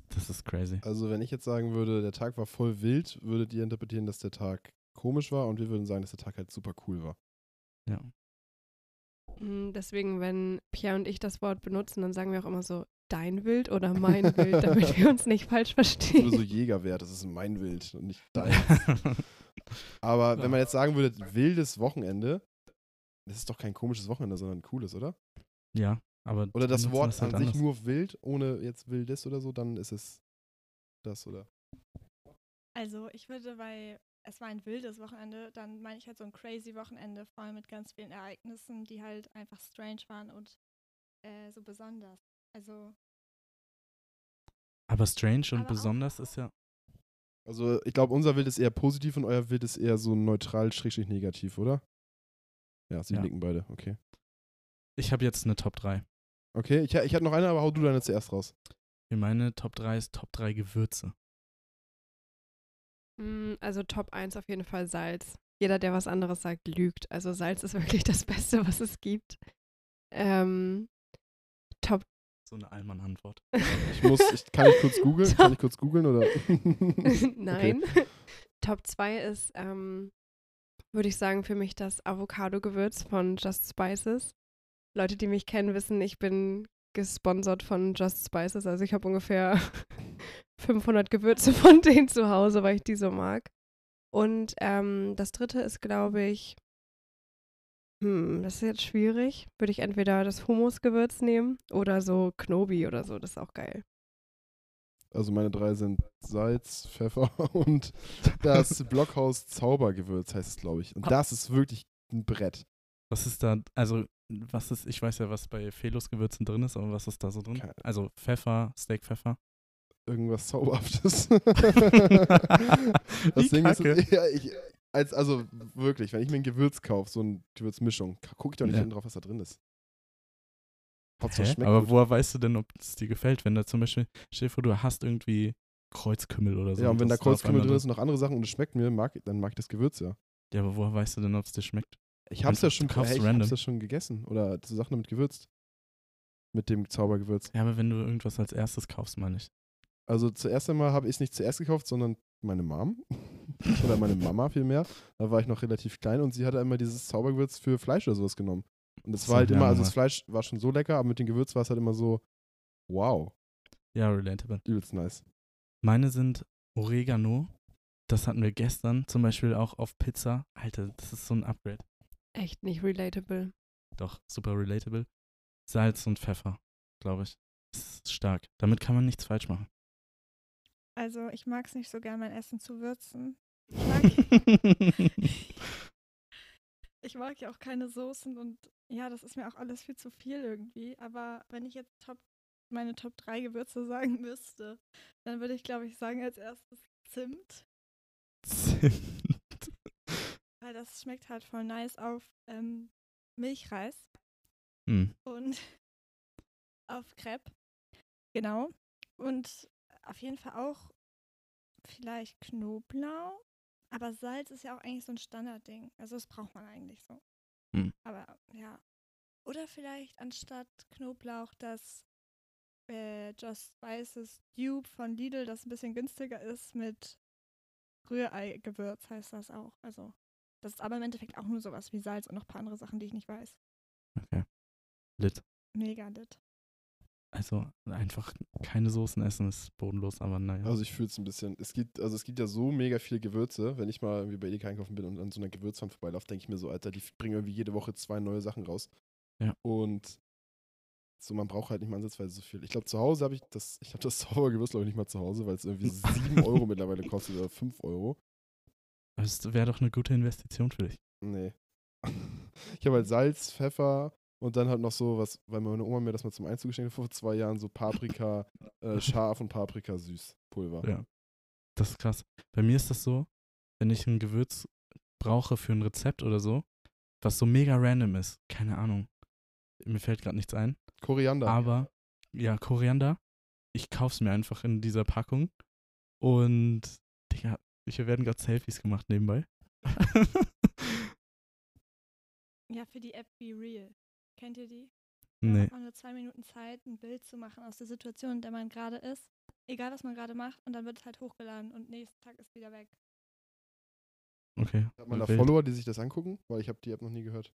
Das ist crazy. Also wenn ich jetzt sagen würde, der Tag war voll wild, würdet ihr interpretieren, dass der Tag komisch war und wir würden sagen, dass der Tag halt super cool war. Ja. Mm, Deswegen, wenn Pierre und ich das Wort benutzen, dann sagen wir auch immer so dein Wild oder mein Wild, damit wir uns nicht falsch Das ist verstehen. so Jägerwert, das ist mein Wild und nicht dein. Aber wenn man jetzt sagen würde, wildes Wochenende, das ist doch kein komisches Wochenende, sondern ein cooles, oder? ja, aber. Oder das Wort das halt an sich anders. nur wild, ohne jetzt wildes oder so, dann ist es das, oder? Also ich würde bei es war ein wildes Wochenende, dann meine ich halt so ein crazy Wochenende, vor allem mit ganz vielen Ereignissen, die halt einfach strange waren und äh, so besonders. Also Aber strange und Aber besonders ist ja. Also ich glaube, unser Wild ist eher positiv und euer Wild ist eher so neutral, schrägstrich negativ, oder? Ja, sie Ja. nicken beide, okay. Ich habe jetzt eine Top 3. Okay, ich, ich hatte noch eine, aber hau du deine zuerst raus. Meine Top 3 ist Top 3 Gewürze. Mm, Also Top 1 auf jeden Fall Salz. Jeder, der was anderes sagt, lügt. Also Salz ist wirklich das Beste, was es gibt. Ähm, Top So eine Allmann-Antwort. Ich muss, ich, kann ich kurz googeln? Kann ich kurz googeln oder? Nein. Top 2 ist, ähm, würde ich sagen, für mich das Avocado-Gewürz von Just Spices. Leute, die mich kennen, wissen, ich bin gesponsert von Just Spices. Also ich habe ungefähr 500 Gewürze von denen zu Hause, weil ich die so mag. Und ähm, das dritte ist, glaube ich, hm, das ist jetzt schwierig. Würde ich entweder das Hummusgewürz nehmen oder so Knobi oder so. Das ist auch geil. Also meine drei sind Salz, Pfeffer und das Blockhaus Zaubergewürz heißt es, glaube ich. Und Ah. das ist wirklich ein Brett. Was ist da, also, was ist, ich weiß ja, was bei Felos Gewürzen drin ist, aber was ist da so drin? Keine- Also Pfeffer, Steakpfeffer. Irgendwas Zauberhaftes. Das Ding ist, ja, ich, als, also wirklich, wenn ich mir ein Gewürz kaufe, so eine Gewürzmischung, gucke ich doch nicht Ja. drauf, was da drin ist. Aber gut. woher weißt du denn, ob es dir gefällt, wenn da zum Beispiel, stell dir du hast irgendwie Kreuzkümmel oder so. ja, und wenn da Kreuzkümmel drin ist und noch andere Sachen und es schmeckt mir, mag, dann mag ich das Gewürz ja. Ja, aber woher weißt du denn, ob es dir schmeckt? Ich hab's ja schon, hey, ich random. hab's ja schon gegessen oder so Sachen damit gewürzt. Mit dem Zaubergewürz. Ja, aber wenn du irgendwas als erstes kaufst, meine ich. Also zuerst einmal habe ich es nicht zuerst gekauft, sondern meine Mom. oder meine Mama vielmehr. Da war ich noch relativ klein und sie hatte einmal dieses Zaubergewürz für Fleisch oder sowas genommen. Und das So, war halt immer, also das Fleisch war schon so lecker, aber mit dem Gewürz war es halt immer so, wow, Ja, relatable. übelst nice. Meine sind Oregano. Das hatten wir gestern zum Beispiel auch auf Pizza. Alter, das ist so ein Upgrade. Echt nicht relatable. Doch, super relatable. Salz und Pfeffer, glaube ich. Das ist stark. Damit kann man nichts falsch machen. Also ich mag es nicht so gern, mein Essen zu würzen. Ich mag, ich mag ja auch keine Soßen und ja, das ist mir auch alles viel zu viel irgendwie. Aber wenn ich jetzt Top, meine Top 3 Gewürze sagen müsste, dann würde ich, glaube ich, sagen als erstes Zimt. Zimt. Weil das schmeckt halt voll nice auf ähm, Milchreis Hm. und auf Crepe. Genau. Und auf jeden Fall auch vielleicht Knoblauch. Aber Salz ist ja auch eigentlich so ein Standardding. Also das braucht man eigentlich so. Hm. Aber ja. Oder vielleicht anstatt Knoblauch das äh, Just Spices Dupe von Lidl, das ein bisschen günstiger ist, mit Rührei-Gewürz heißt das auch. Also das ist aber im Endeffekt auch nur sowas wie Salz und noch ein paar andere Sachen, die ich nicht weiß. Okay. Lit. Mega lit. Also einfach keine Soßen essen ist bodenlos, aber naja. Also ich fühle es ein bisschen. Es gibt, also es gibt ja so mega viele Gewürze. Wenn ich mal irgendwie bei Edeka einkaufen bin und an so einer Gewürzwand vorbeilaufe, denke ich mir so, Alter, die bringen irgendwie jede Woche zwei neue Sachen raus. Ja. Und so, man braucht halt nicht mal ansatzweise so viel. Ich glaube, zu Hause habe ich das, ich habe das Zaubergewürz, glaube ich, nicht mal zu Hause, weil es irgendwie sieben Euro mittlerweile kostet oder fünf Euro. Das wäre doch eine gute Investition für dich. Nee. Ich habe halt Salz, Pfeffer und dann halt noch so was, weil meine Oma mir das mal zum Einzug geschenkt hat vor zwei Jahren, so Paprika äh, scharf und Paprika süß Pulver. Ja. Das ist krass. Bei mir ist das so, wenn ich ein Gewürz brauche für ein Rezept oder so, was so mega random ist, keine Ahnung. Mir fällt gerade nichts ein. Koriander. Aber, ja, Koriander, ich kauf's mir einfach in dieser Packung. Und, Digga, hier werden gerade Selfies gemacht nebenbei. Ja, für die App Be Real. Kennt ihr die? Da nee. hat man nur zwei Minuten Zeit, ein Bild zu machen aus der Situation, in der man gerade ist. Egal, was man gerade macht. Und dann wird es halt hochgeladen und nächsten Tag ist wieder weg. Okay. Hat man da wild. Follower, die sich das angucken? Weil ich habe die App noch nie gehört.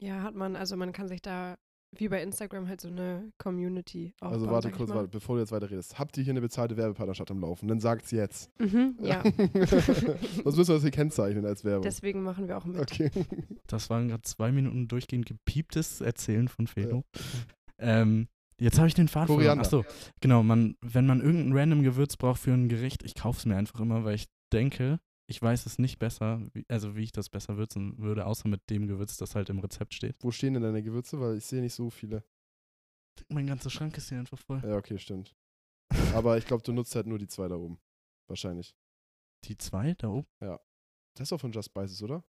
Ja, hat man. Also man kann sich da, wie bei Instagram, halt so eine Community aufbauen. also warte kurz, mal. warte, bevor du jetzt weiter redest. Habt ihr hier eine bezahlte Werbepartnerschaft am Laufen? Dann sagt's jetzt. Mhm, ja. Sonst müssen wir das hier kennzeichnen als Werbung. Deswegen machen wir auch mit. okay. Das waren gerade zwei Minuten durchgehend gepieptes Erzählen von Felo. Ähm, jetzt habe ich den Faden verloren. Achso, genau, man, wenn man irgendein random Gewürz braucht für ein Gericht, ich kaufe es mir einfach immer, weil ich denke, ich weiß es nicht besser, wie, also wie ich das besser würzen würde, außer mit dem Gewürz, das halt im Rezept steht. Wo stehen denn deine Gewürze? Weil ich sehe nicht so viele. Mein ganzer Schrank ist hier einfach voll. Ja, okay, stimmt. Aber ich glaube, du nutzt halt nur die zwei da oben. Wahrscheinlich. Die zwei da oben. Das ist doch von Just Spices, oder?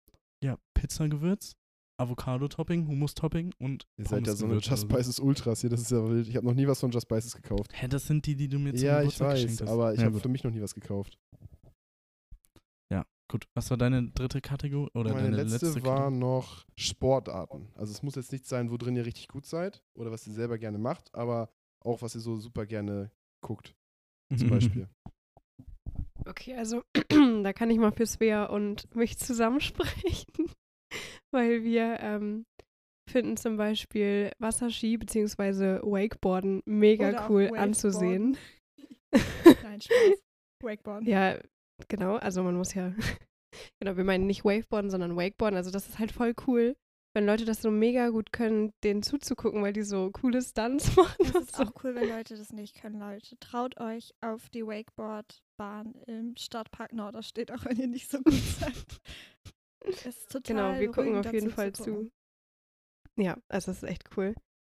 Ja, Pizzagewürz, Avocado-Topping, Hummus-Topping und Ihr seid ja so eine Just. Spices Ultras hier. Das ist ja wild. Ich habe noch nie was von Just Spices gekauft. Hä, das sind die, die du mir zum Ja, ich Geburtstag geschenkt weiß. hast. Aber ich ja, habe für mich noch nie was gekauft. Gut. Was war deine dritte Kategorie? Oder Meine deine letzte, letzte war noch Sportarten. Also es muss jetzt nicht sein, wo drin ihr richtig gut seid oder was ihr selber gerne macht, aber auch was ihr so super gerne guckt, zum Beispiel. Okay, also da kann ich mal für Svea und mich zusammensprechen, weil wir ähm, finden zum Beispiel Wasserski bzw. Wakeboarden mega Oder cool Wakeboarden. anzusehen. Nein, Spaß. Wakeboard. Ja, genau, also man muss ja, genau, wir meinen nicht Waveboarden, sondern Wakeboarden, also das ist halt voll cool, wenn Leute das so mega gut können, denen zuzugucken, weil die so coole Stunts machen. Das ist auch cool, wenn Leute das nicht können, Leute. Traut euch auf die Wakeboard-Bahn im Stadtpark Norderstedt, auch wenn ihr nicht so gut seid. Es ist total Genau, wir gucken auf jeden Fall gucken. zu. Ja, also das ist echt cool.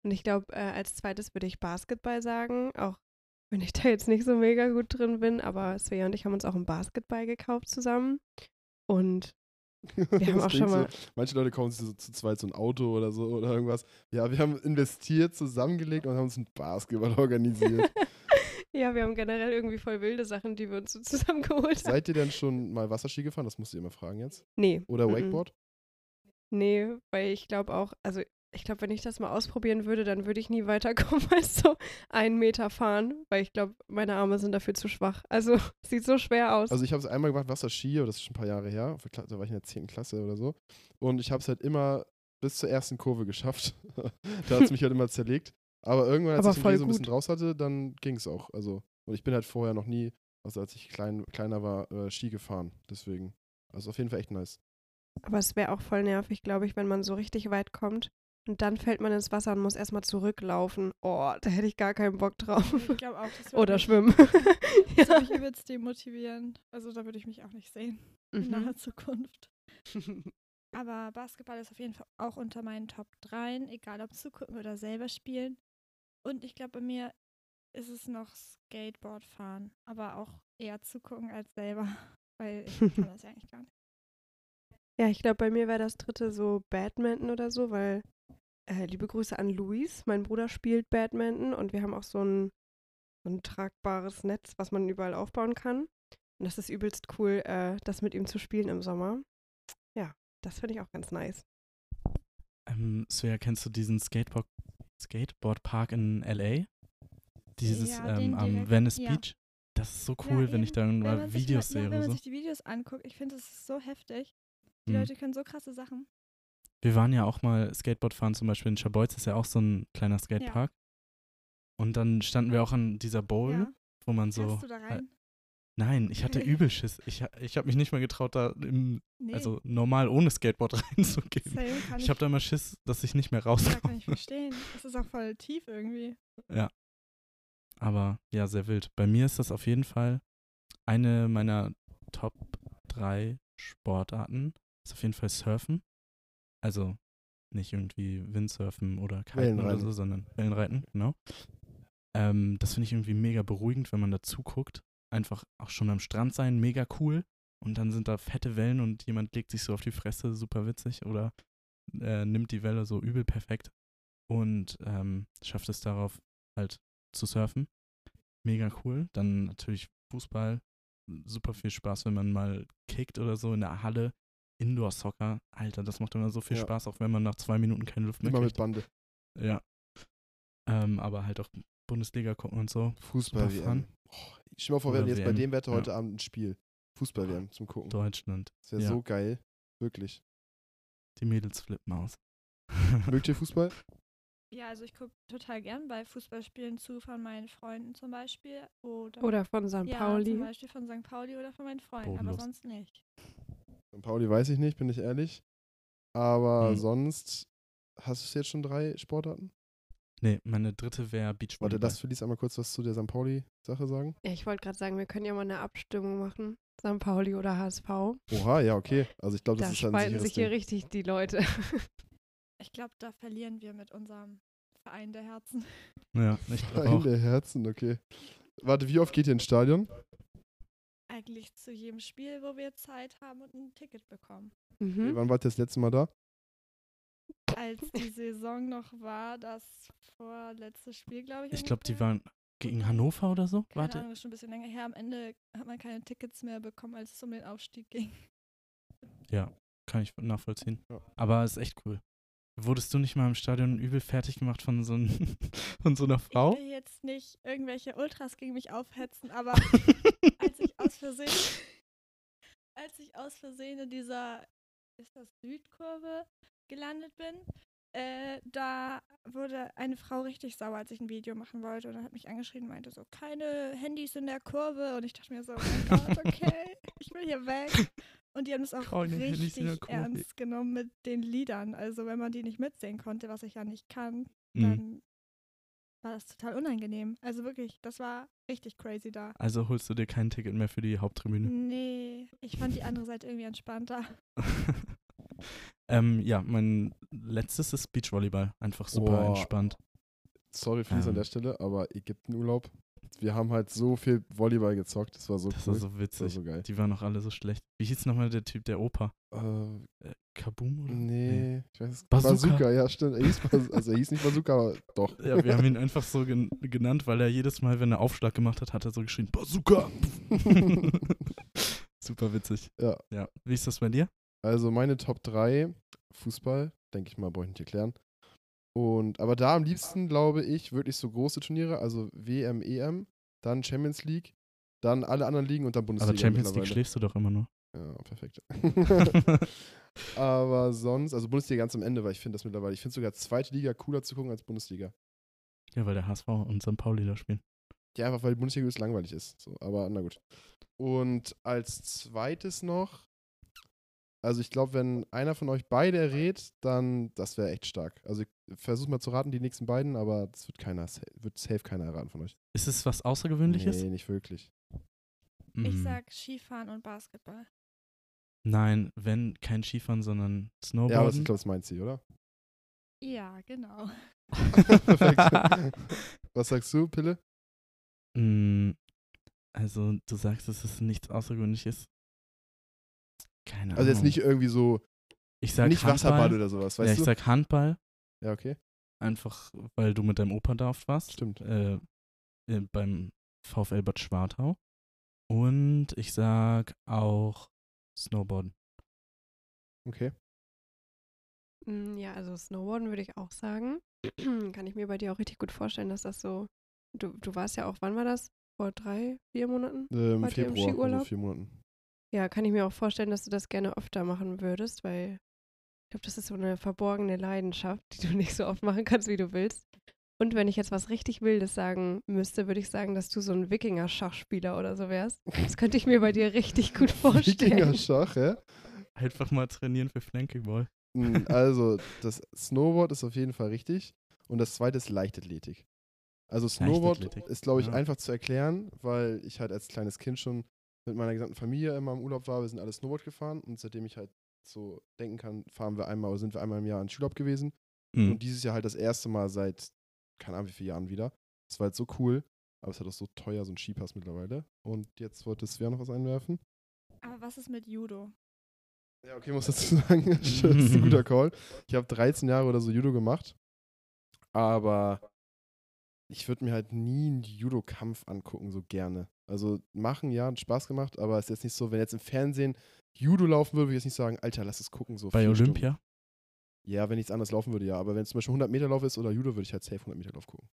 Und ich glaube, äh, als zweites würde ich Basketball sagen, auch wenn ich da jetzt nicht so mega gut drin bin, aber Svea und ich haben uns auch einen Basketball gekauft zusammen. Und wir haben auch schon mal, So, manche Leute kaufen sich so zu zweit so ein Auto oder so oder irgendwas. Ja, wir haben investiert, zusammengelegt und haben uns einen Basketball organisiert. ja, wir haben generell irgendwie voll wilde Sachen, die wir uns so zusammengeholt haben. Seid ihr denn schon mal Wasserski gefahren? Das musst du immer fragen jetzt. Nee. Oder. Wakeboard? Nee, weil ich glaube auch, also ich glaube, wenn ich das mal ausprobieren würde, dann würde ich nie weiterkommen als so einen Meter fahren, weil ich glaube, meine Arme sind dafür zu schwach. Also sieht so schwer aus. Also ich habe es einmal gemacht, Wasserski, das ist schon ein paar Jahre her. Da war ich in der 10. Klasse oder so. Und ich habe es halt immer bis zur ersten Kurve geschafft. da hat es mich halt immer zerlegt. Aber irgendwann, als Aber ich den Dreh so ein bisschen raus hatte, dann ging es auch. Also, und ich bin halt vorher noch nie, also als ich klein, kleiner war, äh, Ski gefahren. Deswegen. Also auf jeden Fall echt nice. Aber es wäre auch voll nervig, glaube ich, wenn man so richtig weit kommt und dann fällt man ins Wasser und muss erstmal zurücklaufen. Oh, da hätte ich gar keinen Bock drauf. Ich glaube auch, das würde Oder mich, schwimmen. Das würde ja. mich übelst demotivieren. Also da würde ich mich auch nicht sehen in Mhm. naher Zukunft. Aber Basketball ist auf jeden Fall auch unter meinen Top 3, egal ob zugucken oder selber spielen. Und ich glaube, bei mir ist es noch Skateboard fahren, aber auch eher zugucken als selber, weil ich kann das ja eigentlich gar nicht. Ja, ich glaube, bei mir wäre das dritte so Badminton oder so, weil äh, liebe Grüße an Luis. Mein Bruder spielt Badminton und wir haben auch so ein, so ein tragbares Netz, was man überall aufbauen kann. Und das ist übelst cool, äh, das mit ihm zu spielen im Sommer. Ja, das finde ich auch ganz nice. Ähm, Svea, kennst du diesen Skateboard, Skateboardpark in L.A.? Dieses Ja, ähm, am Venice ja. Beach? Das ist so Ja, cool, wenn ich dann Wenn mal Videos ja, sehe wenn oder man so. sich die Videos anguckt, ich finde, das ist so heftig. Die Hm. Leute können so krasse Sachen. Wir waren ja auch mal Skateboard fahren, zum Beispiel in Scharbeutz, ist ja auch so ein kleiner Skatepark. Und dann standen wir auch an dieser Bowl, Ja. wo man so. Passt du da äh, rein? Nein, ich hatte Okay. übel Schiss. Ich, ich habe mich nicht mal getraut, da im, Nee, also normal ohne Skateboard reinzugehen. same Ich habe da immer Schiss, dass ich nicht mehr ja, kann rauskomme. ich verstehen. Das ist auch voll tief irgendwie. Aber ja, sehr wild. Bei mir ist das auf jeden Fall eine meiner Top 3 Sportarten. Ist auf jeden Fall Surfen. Also nicht irgendwie Windsurfen oder Kiten oder so, sondern Wellenreiten, genau. Ähm, das finde ich irgendwie mega beruhigend, wenn man da zuguckt. Einfach auch schon am Strand sein, mega cool. Und dann sind da fette Wellen und jemand legt sich so auf die Fresse, super witzig. Oder äh, nimmt die Welle so übel perfekt und ähm, schafft es darauf halt zu surfen. Mega cool. Dann natürlich Fußball. Super viel Spaß, wenn man mal kickt oder so in der Halle. Indoor-Soccer. Alter, das macht immer so viel Ja. Spaß, auch wenn man nach zwei Minuten keine Luft mehr Immer mit kriegt. Bande. Ja. Ähm, aber halt auch Bundesliga gucken und so. Fußball. WM. Oh, stell dir mal vor, wir hätten jetzt bei WM, dem Wetter ja. heute Abend ein Spiel. Fußball-WM zum Gucken. Deutschland. Das wäre ja. so geil. Wirklich. Die Mädels flippen aus. Mögt ihr Fußball? Ja, also ich gucke total gern bei Fußballspielen zu von meinen Freunden zum Beispiel. Oder, Oder von St. ja, Pauli. zum Beispiel von St. Pauli oder von meinen Freunden, aber Bodenlos. sonst nicht. St. Pauli weiß ich nicht, bin ich ehrlich. Aber Hm. sonst, hast du jetzt schon drei Sportarten? Nee, meine dritte wäre Beachvolleyball. Warte, lass Felice einmal kurz was zu der St. Pauli-Sache sagen. Ja, ich wollte gerade sagen, wir können ja mal eine Abstimmung machen. St. Pauli oder HSV. Oha, ja, okay. Also ich glaube, das Da ist ein spalten sich hier Ding. richtig die Leute. Ich glaube, da verlieren wir mit unserem Verein der Herzen. Ja, ich glaube Verein auch. der Herzen, okay. Warte, wie oft geht ihr ins Stadion? Eigentlich zu jedem Spiel, wo wir Zeit haben und ein Ticket bekommen. Mhm. Wann wart ihr das letzte Mal da? Als die Saison noch war, das vorletzte Spiel, glaube ich. Ich glaube, die waren gegen Hannover oder so. Keine Warte. Ahnung, das ist schon ein bisschen länger her. Am Ende hat man keine Tickets mehr bekommen, als es um den Aufstieg ging. Ja, kann ich nachvollziehen. Ja. Aber ist echt cool. Wurdest du nicht mal im Stadion übel fertig gemacht von so, ein, von so einer Frau? Ich will jetzt nicht irgendwelche Ultras gegen mich aufhetzen, aber als Versehen, als ich aus Versehen in dieser, ist das Südkurve gelandet bin, äh, da wurde eine Frau richtig sauer, als ich ein Video machen wollte und hat mich angeschrien und meinte so, keine Handys in der Kurve und ich dachte mir so, oh Gott, okay, ich will hier weg. Und die haben es auch Keine richtig ernst genommen mit den Liedern. Also wenn man die nicht mitsehen konnte, was ich ja nicht kann, Mhm. War das total unangenehm. Also wirklich, das war richtig crazy da. Also holst du dir kein Ticket mehr für die Haupttribüne? Nee, ich fand die andere Seite irgendwie entspannter. ähm, ja, mein letztes ist Beachvolleyball. Einfach super Boah. entspannt. Sorry, an Ähm. der Stelle, aber Ägyptenurlaub. Wir haben halt so viel Volleyball gezockt. Das war so Das cool. war so das war witzig. so geil. Die waren auch alle so schlecht. Wie hieß nochmal der Typ der Oper? Äh, Äh, Kaboom oder? nee, ich weiß Bazooka. Bazooka, ja, stimmt. Er hieß, also er hieß nicht Bazooka, aber doch. Ja, wir haben ihn einfach so gen genannt, weil er jedes Mal, wenn er Aufschlag gemacht hat, hat er so geschrien, Bazooka! Super witzig. Ja. Ja. Wie ist das bei dir? Also meine Top 3, Fußball, denke ich mal, brauche ich nicht erklären. Und, aber da am liebsten, glaube ich, wirklich so große Turniere, also WM, EM, dann Champions League, dann alle anderen Ligen und dann Bundesliga. Aber Champions League schläfst du doch immer nur. Ja, perfekt. aber sonst, also Bundesliga ganz am Ende, weil ich finde das mittlerweile, ich finde sogar zweite Liga cooler zu gucken als Bundesliga. ja, weil der HSV und St. Pauli da spielen. Ja, einfach weil die Bundesliga übelst langweilig ist. So, aber na gut. Und als zweites noch, also ich glaube, wenn einer von euch beide errät, dann das wäre echt stark. Also ich versuche mal zu raten, die nächsten beiden, aber das wird keiner, wird safe keiner erraten von euch. Ist es was Außergewöhnliches? Nee, nicht wirklich. Ich Mhm. sag Skifahren und Basketball. Nein, wenn kein Skifahren, sondern Snowboarden. Ja, aber das- ich glaube, das meint sie, oder? Ja, genau. Perfekt. Was sagst du, Pille? Mm, also, du sagst, dass es nichts Außergewöhnliches. Keine Ahnung. Also jetzt nicht irgendwie so, ich sag nicht Handball. Wasserball oder sowas, ja, weißt ich du? sag Handball, ja, okay. einfach weil du mit deinem Opa da oft warst. Stimmt. Äh, äh, beim VfL Bad Schwartau. Und ich sag auch Snowboarden. Okay. Mm, Ja, also Snowboarden würde ich auch sagen. Kann ich mir bei dir auch richtig gut vorstellen, dass das so. Du, du warst ja auch, wann war das? Vor drei, vier Monaten? Ähm, ihr im Februar, also Skiurlaub? vier Monaten. Ja, kann ich mir auch vorstellen, dass du das gerne öfter machen würdest, weil ich glaube, das ist so eine verborgene Leidenschaft, die du nicht so oft machen kannst, wie du willst. Und wenn ich jetzt was richtig Wildes sagen müsste, würde ich sagen, dass du so ein Wikinger-Schachspieler oder so wärst. Das könnte ich mir bei dir richtig gut vorstellen. Wikinger-Schach, ja? Einfach mal trainieren für Flankyball. Mm, Also, das Snowboard ist auf jeden Fall richtig. Und das zweite ist Leichtathletik. Also, Snowboard Leichtathletik, ist, glaube ich, ja. einfach zu erklären, weil ich halt als kleines Kind schon mit meiner gesamten Familie immer im Urlaub war. Wir sind alle Snowboard gefahren und seitdem ich halt so denken kann, fahren wir einmal oder sind wir einmal im Jahr in Schulurlaub gewesen. Mhm. Und dieses Jahr halt das erste Mal seit, keine Ahnung wie viele Jahren wieder. Das war halt so cool. Aber es hat auch so teuer, so ein Skipass mittlerweile. Und jetzt wollte Svea noch was einwerfen. Aber was ist mit Judo? Ja, okay, muss dazu sagen, das ist ein guter Call. Ich habe 13 Jahre oder so Judo gemacht, aber ich würde mir halt nie einen Judo-Kampf angucken, so gerne. Also machen, ja, hat Spaß gemacht, aber es ist jetzt nicht so, wenn jetzt im Fernsehen Judo laufen würde, würde ich jetzt nicht sagen, Alter, lass es gucken. So Bei Olympia? Stunden. Ja, wenn nichts anderes laufen würde, ja. Aber wenn es zum Beispiel 100 Meter Lauf ist oder Judo, würde ich halt safe 100 Meter Lauf gucken.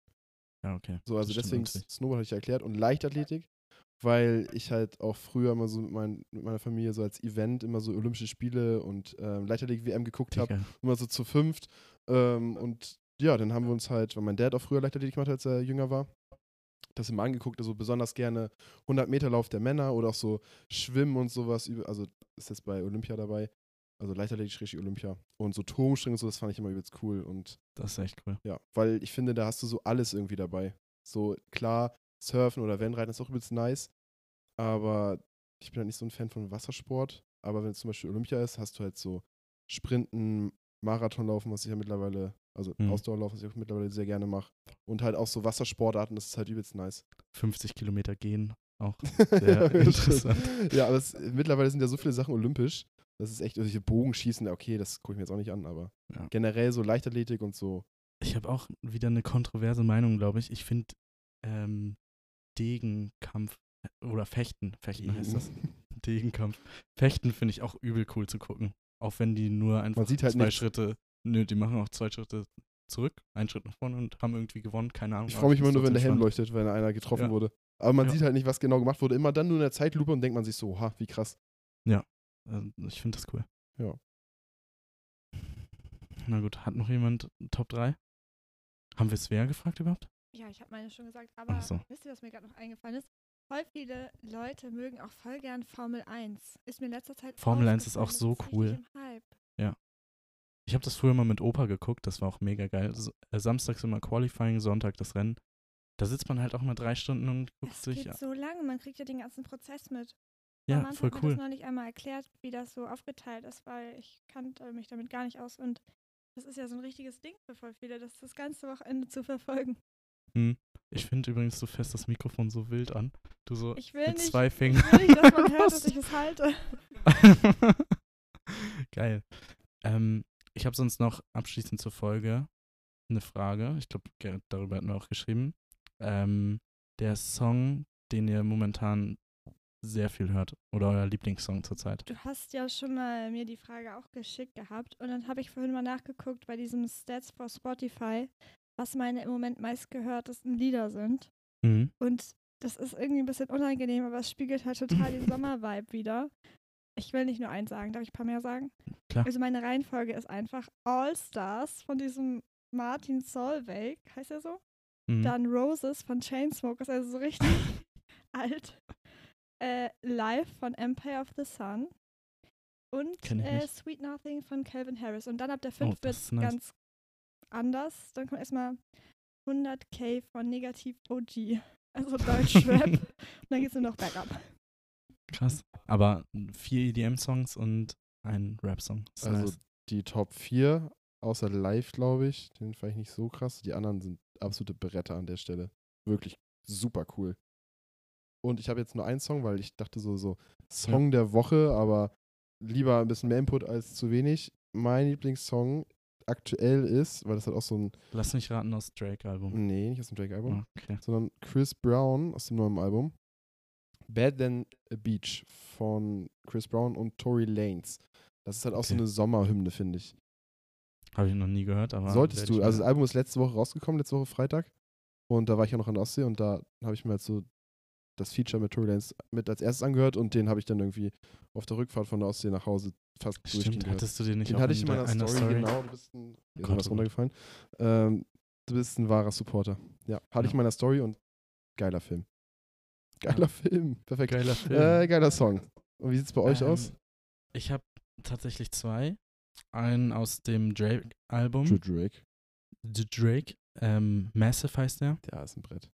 Ja, okay. So, also deswegen natürlich. Snowboard hatte ich erklärt und Leichtathletik. weil ich halt auch früher immer so mit, mein, mit meiner Familie so als Event immer so Olympische Spiele und ähm, Leichtathletik-WM geguckt habe, immer so zu fünft. Ähm, und ja, dann haben wir uns halt, weil mein Dad auch früher Leichtathletik gemacht hat, als er jünger war, das immer angeguckt, also besonders gerne 100 Meter Lauf der Männer oder auch so Schwimmen und sowas, also ist jetzt bei Olympia dabei, also Leichtathletik richtig Olympia und so Turmspringen und so, das fand ich immer übelst cool und Das ist echt cool. ja, weil ich finde, da hast du so alles irgendwie dabei. So klar, Surfen oder Rennreiten ist auch übelst nice, aber ich bin halt nicht so ein Fan von Wassersport, aber wenn es zum Beispiel Olympia ist, hast du halt so Sprinten, Marathonlaufen, was ich ja mittlerweile, also Mhm. Ausdauerlaufen, was ich auch mittlerweile sehr gerne mache und halt auch so Wassersportarten, das ist halt übelst nice. 50 Kilometer gehen auch. Ja, interessant. Ja, aber es, mittlerweile sind ja so viele Sachen olympisch. Das ist echt, also hier Bogenschießen, okay, das gucke ich mir jetzt auch nicht an, aber Ja. generell so Leichtathletik und so. Ich habe auch wieder eine kontroverse Meinung, glaube ich. Ich finde ähm, Degenkampf äh, oder Fechten, Fechten heißt das. Degenkampf. Fechten finde ich auch übel cool zu gucken. Auch wenn die nur einfach halt zwei nichts. Schritte, nö, die machen auch zwei Schritte zurück, einen Schritt nach vorne und haben irgendwie gewonnen, keine Ahnung. Ich freue mich immer nur, wenn der Helm spannend. leuchtet, wenn einer getroffen Ja. wurde. Aber man Ja. sieht halt nicht, was genau gemacht wurde. Immer dann nur in der Zeitlupe und denkt man sich so, ha, wie krass. Ähm, Ich finde das cool. Ja. Na gut, hat noch jemand Top 3? Haben wir Svea gefragt überhaupt? Ja, ich habe meine schon gesagt, aber so. wisst ihr, was mir gerade noch eingefallen ist? Voll viele Leute mögen auch voll gern Formel 1. Ist mir in letzter Zeit Formel 1 ist auch so cool. Ich habe das früher mal mit Opa geguckt, das war auch mega geil. Äh, Samstags immer Qualifying, Sonntag das Rennen. Da sitzt man halt auch mal drei Stunden und guckt Es sich. geht so lange, man kriegt ja den ganzen Prozess mit. Ja, Mama voll hat mir cool. das neulich einmal erklärt, wie das so aufgeteilt ist, weil ich kannte mich damit gar nicht aus und das ist ja so ein richtiges Ding für voll viele, das das ganze Wochenende zu verfolgen. Hm. Ich finde übrigens, du fährst das Mikrofon so wild an. Du so Ich will mit nicht, zwei ich Fingern. will nicht, dass man hört, dass ich es halte. Geil. Ähm, ich habe sonst noch abschließend zur Folge eine Frage. Ich glaube, Gerrit, darüber hatten wir auch geschrieben. Ähm, der Song, den ihr momentan sehr viel hört oder euer Lieblingssong zurzeit. Du hast ja schon mal mir die Frage auch geschickt gehabt und dann habe ich vorhin mal nachgeguckt bei diesem Stats for Spotify, was meine im Moment meistgehörtesten Lieder sind. Mhm. Und das ist irgendwie ein bisschen unangenehm, aber es spiegelt halt total den Sommervibe wieder. Ich will nicht nur eins sagen, darf ich ein paar mehr sagen? Klar. Also meine Reihenfolge ist einfach All Stars von diesem Martin Solveig, heißt er so? Mhm. Dann Roses von Chainsmokers, also so richtig alt. Äh, Live von Empire of the Sun. Und äh. Sweet Nothing von Calvin Harris. Und dann ab der 5 Oh, wird ist nice. ganz anders. Dann kommt erstmal 100k von Negativ OG. Also Deutschrap. und dann geht's nur noch bergab. Krass. Aber vier EDM-Songs und ein Rap-Song. Also nice. die Top 4, außer Live, glaube ich, den fand ich nicht so krass. Die anderen sind absolute Bretter an der Stelle. Wirklich super cool. Und ich habe jetzt nur einen Song, weil ich dachte so, so Song der Woche, aber lieber ein bisschen mehr Input als zu wenig. Mein Lieblingssong aktuell ist, weil das hat auch so ein, Lass mich raten aus Drake-Album. nee, nicht aus dem Drake-Album, Ah, Okay. sondern Chris Brown aus dem neuen Album. Bad Than a Beach von Chris Brown und Tory Lanez. Das ist halt auch so Okay. eine Sommerhymne, finde ich. Habe ich noch nie gehört, aber. Solltest ich du. Also das Album ist letzte Woche rausgekommen, letzte Woche Freitag. Und da war ich ja noch in der Ostsee und da habe ich mir halt so das Feature mit Tory Lanez mit als erstes angehört und den habe ich dann irgendwie auf der Rückfahrt von der Ostsee nach Hause fast Stimmt, gehört. hattest du den nicht Den hatte ich in meiner einer Story, genau. Du bist ein, ist Gott, was oh runtergefallen. Ähm, du bist ein wahrer Supporter. Ja, hatte ich Ja. in meiner Story und geiler Film. Geiler Film. Perfekt. Geiler Film. Äh, geiler Song. Und wie sieht's bei euch Ähm, aus? Ich habe tatsächlich zwei. Einen aus dem Drake-Album. True Drake. The Drake. Ähm, Massive heißt der. Ja, ist ein Brett.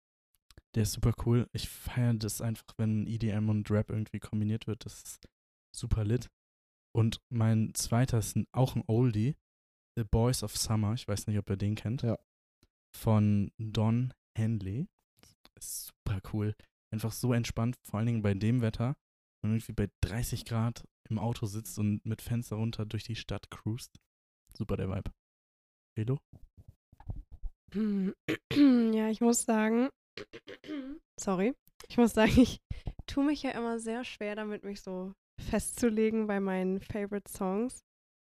Der ist super cool. Ich feiere das einfach, wenn EDM und Rap irgendwie kombiniert wird. Das ist super lit. Und mein zweiter ist ein, auch ein Oldie. The Boys of Summer. Ich weiß nicht, ob ihr den kennt. Ja. Von Don Henley. Ist super cool. Einfach so entspannt, vor allen Dingen bei dem Wetter. Und irgendwie bei 30 Grad im Auto sitzt und mit Fenster runter durch die Stadt cruist. Super der Vibe. Elo? Ja, ich muss sagen, sorry, ich muss sagen, ich tue mich ja immer sehr schwer damit, mich so festzulegen bei meinen Favorite Songs.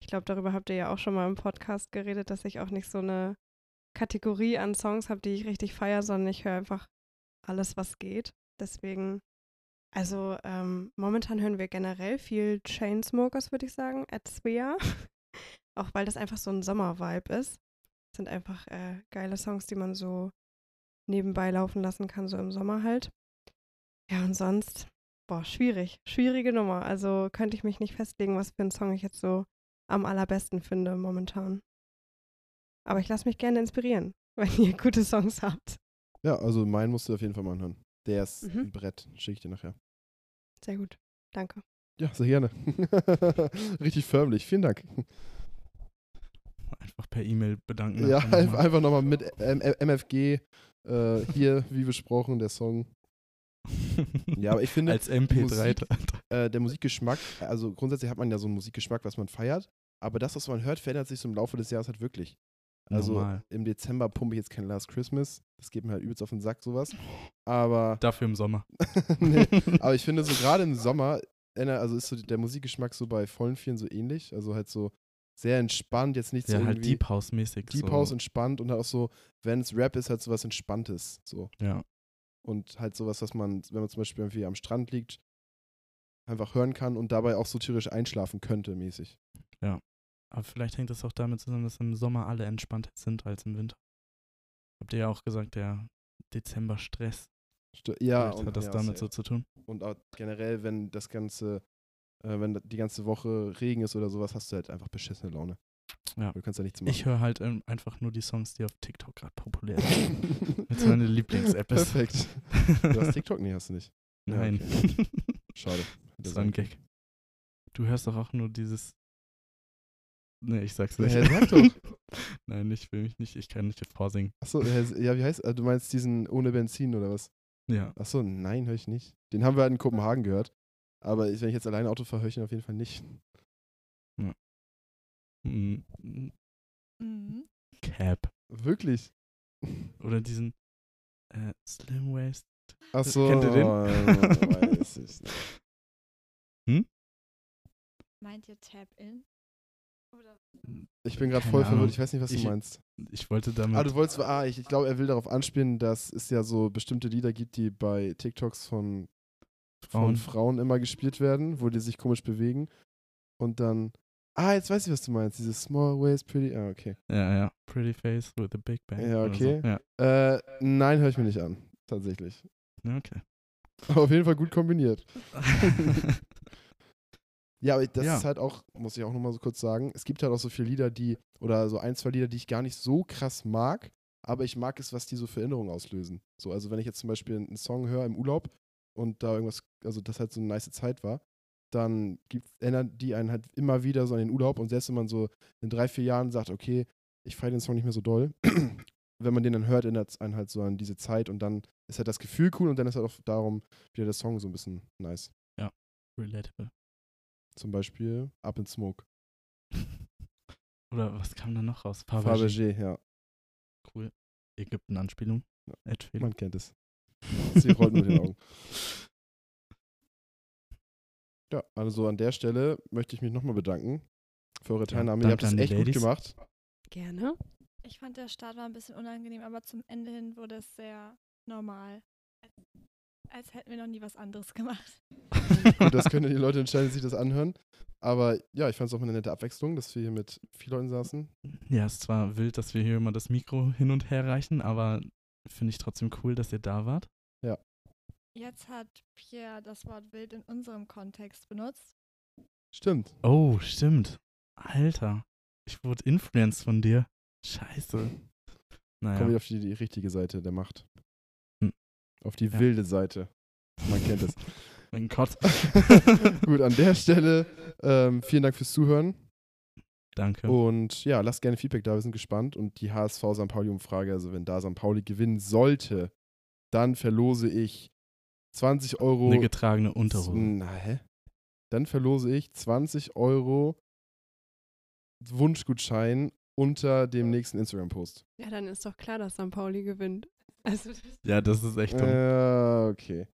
Ich glaube, darüber habt ihr ja auch schon mal im Podcast geredet, dass ich auch nicht so eine Kategorie an Songs habe, die ich richtig feiere, sondern ich höre einfach alles, was geht. Deswegen Also ähm, momentan hören wir generell viel Chainsmokers, würde ich sagen, at Svea. Auch weil das einfach so ein Sommer-Vibe ist. Das sind einfach äh, geile Songs, die man so nebenbei laufen lassen kann, so im Sommer halt. Ja, und sonst, boah, schwierig. Schwierige Nummer. Also könnte ich mich nicht festlegen, was für einen Song ich jetzt so am allerbesten finde momentan. Aber ich lasse mich gerne inspirieren, wenn ihr gute Songs habt. Ja, also meinen musst du auf jeden Fall mal anhören. Der ist Mhm. ein Brett. Schicke ich dir nachher. Sehr gut. Danke. Ja, sehr gerne. Richtig förmlich. Vielen Dank. Einfach per E-Mail bedanken. Ja, nochmal. einfach nochmal mit MFG. Äh, hier, wie besprochen, der Song. Ja, aber ich finde, Als MP3. Musik- äh, der Musikgeschmack, also grundsätzlich hat man ja so einen Musikgeschmack, was man feiert, aber das, was man hört, verändert sich so im Laufe des Jahres halt wirklich. Also Normal. im Dezember pumpe ich jetzt kein Last Christmas, das geht mir halt übelst auf den Sack, sowas. Aber, Dafür im Sommer. nee, aber ich finde so gerade im Sommer, also ist so der Musikgeschmack so bei vollen Vieren so ähnlich, also halt so sehr entspannt, jetzt nichts ja, so halt irgendwie Deep House-mäßig. Deep so. House entspannt und halt auch so, wenn es Rap ist, halt so was Entspanntes, so. Ja. und halt sowas, was man, wenn man zum Beispiel irgendwie am Strand liegt, einfach hören kann und dabei auch so tierisch einschlafen könnte, mäßig. Aber vielleicht hängt das auch damit zusammen, dass im Sommer alle entspannter sind als im Winter. Habt ihr ja auch gesagt, der Dezember-Stress. St ja, Vielleicht und, hat das ja, damit so zu tun. und auch generell, wenn das ganze, äh, wenn die ganze Woche Regen ist oder sowas, hast du halt einfach beschissene Laune. Ja. Du kannst ja nichts machen. Ich höre halt ähm, einfach nur die Songs, die auf TikTok gerade populär sind. Es meine Lieblings-App ist. Perfekt. Du hast TikTok? Nee, hast du nicht. Ja, Nein. okay. Schade. das war ein Gag. Du hörst doch auch nur dieses. Nee, ich sag's nicht. Hä, sag doch. Nein, ich will mich nicht, ich kann nicht vorsingen. Achso, ja, wie heißt, äh, du meinst diesen ohne Benzin oder was? Ja. Achso, nein, höre ich nicht. Den haben wir halt in Kopenhagen gehört. Aber ich, wenn ich jetzt alleine Auto fahre, höre ich ihn auf jeden Fall nicht. Mm, mm, Mhm. Cap. Wirklich? Oder diesen äh, Slim Waist. Achso. Kennt ihr den? weiß ich nicht. Meint ihr Tap-In? Oder Ich bin gerade voll verwirrt. Ich weiß nicht, was Ich- du meinst. Ich wollte damit. Ah, du wolltest, ah, ich, ich glaube, er will darauf anspielen, dass es ja so bestimmte Lieder gibt, die bei TikToks von Frauen. von Frauen immer gespielt werden, wo die sich komisch bewegen. Und dann, ah, jetzt weiß ich, was du meinst. Dieses Small Waist Pretty, ah, okay. Ja, ja. Pretty Face with a Big Bang. Ja, okay. So. Ja. Äh, nein, höre ich mir nicht an. Tatsächlich. okay. Aber auf jeden Fall gut kombiniert. Ja, aber das Ja. ist halt auch, muss ich auch nochmal so kurz sagen, es gibt halt auch so viele Lieder, die, oder so ein, zwei Lieder, die ich gar nicht so krass mag, aber ich mag es, was die so für Erinnerungen auslösen. So, also wenn ich jetzt zum Beispiel einen Song höre im Urlaub und da irgendwas, also das halt so eine nice Zeit war, dann gibt, erinnern die einen halt immer wieder so an den Urlaub und selbst wenn man so in drei, vier Jahren sagt, okay, ich feiere den Song nicht mehr so doll, wenn man den dann hört, erinnert es einen halt so an diese Zeit und dann ist halt das Gefühl cool und dann ist halt auch darum wieder der Song so ein bisschen nice. Relatable. Zum Beispiel Up in Smoke. Oder was kam da noch raus? Fabergé, Fabergé. ja. Cool. Ägypten-Anspielung. Ja. Man kennt es. Sie rollt mit den Augen. Ja, also an der Stelle möchte ich mich nochmal bedanken für eure Teilnahme. Ihr danke habt die echt gut Ladies. gemacht. Gerne. ich fand der Start war ein bisschen unangenehm, aber zum Ende hin wurde es sehr normal. Als, hätten wir noch nie was anderes gemacht. Gut, das können die Leute entscheiden, die sich das anhören. Aber ja, ich fand es auch mal eine nette Abwechslung, dass wir hier mit vier Leuten saßen. Ja, es ist zwar wild, dass wir hier immer das Mikro hin und her reichen, aber finde ich trotzdem cool, dass ihr da wart. Jetzt hat Pierre das Wort wild in unserem Kontext benutzt. Stimmt. Oh, stimmt. Alter, ich wurde influenced von dir. Scheiße. Kommen Naja, wir auf die, die richtige Seite der Macht. Auf die Ja. wilde Seite. Man kennt es. mein Gott. Gut, an der Stelle ähm, vielen Dank fürs Zuhören. Danke. Und ja, lasst gerne Feedback da, wir sind gespannt. Und die HSV St. Pauli-Umfrage, also wenn da St. Pauli gewinnen sollte, dann verlose ich 20 Euro. Eine getragene Unterhose. Na, hä? Dann verlose ich 20 Euro Wunschgutschein unter dem nächsten Instagram-Post. Ja, dann ist doch klar, dass St. Pauli gewinnt. Also, das Ja, das ist echt dumm. Äh, okay.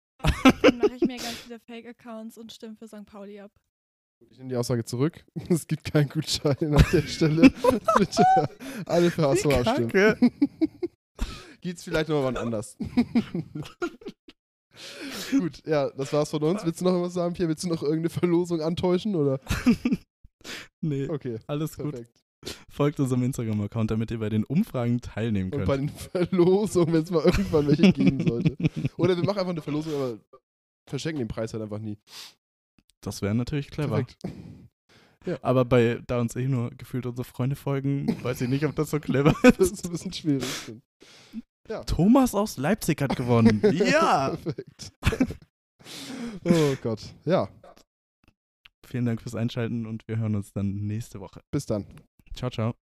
Dann mache ich mir ganz viele Fake-Accounts und stimme für St. Pauli ab. Ich nehme die Aussage zurück. Es gibt keinen Gutschein an der Stelle. Bitte alle für HSV abstimmen. Gibt's vielleicht noch mal anders. Gut, ja, das war's von uns. Willst du noch was sagen, Pierre? Willst du noch irgendeine Verlosung antäuschen? Oder? nee, Okay, alles gut. Folgt unserem Instagram-Account, damit ihr bei den Umfragen teilnehmen Und könnt. bei den Verlosungen, wenn es mal irgendwann welche geben sollte. Oder wir machen einfach eine Verlosung, aber verschenken den Preis halt einfach nie. das wäre natürlich clever. Perfekt. Aber bei, da uns eh nur gefühlt unsere Freunde folgen, weiß ich nicht, ob das so clever Das ist. ist ein bisschen schwierig. stimmt. Thomas aus Leipzig hat gewonnen. ja! Perfekt. Oh Gott. Ja, Vielen Dank fürs Einschalten und wir hören uns dann nächste Woche. bis dann. Ciao, ciao.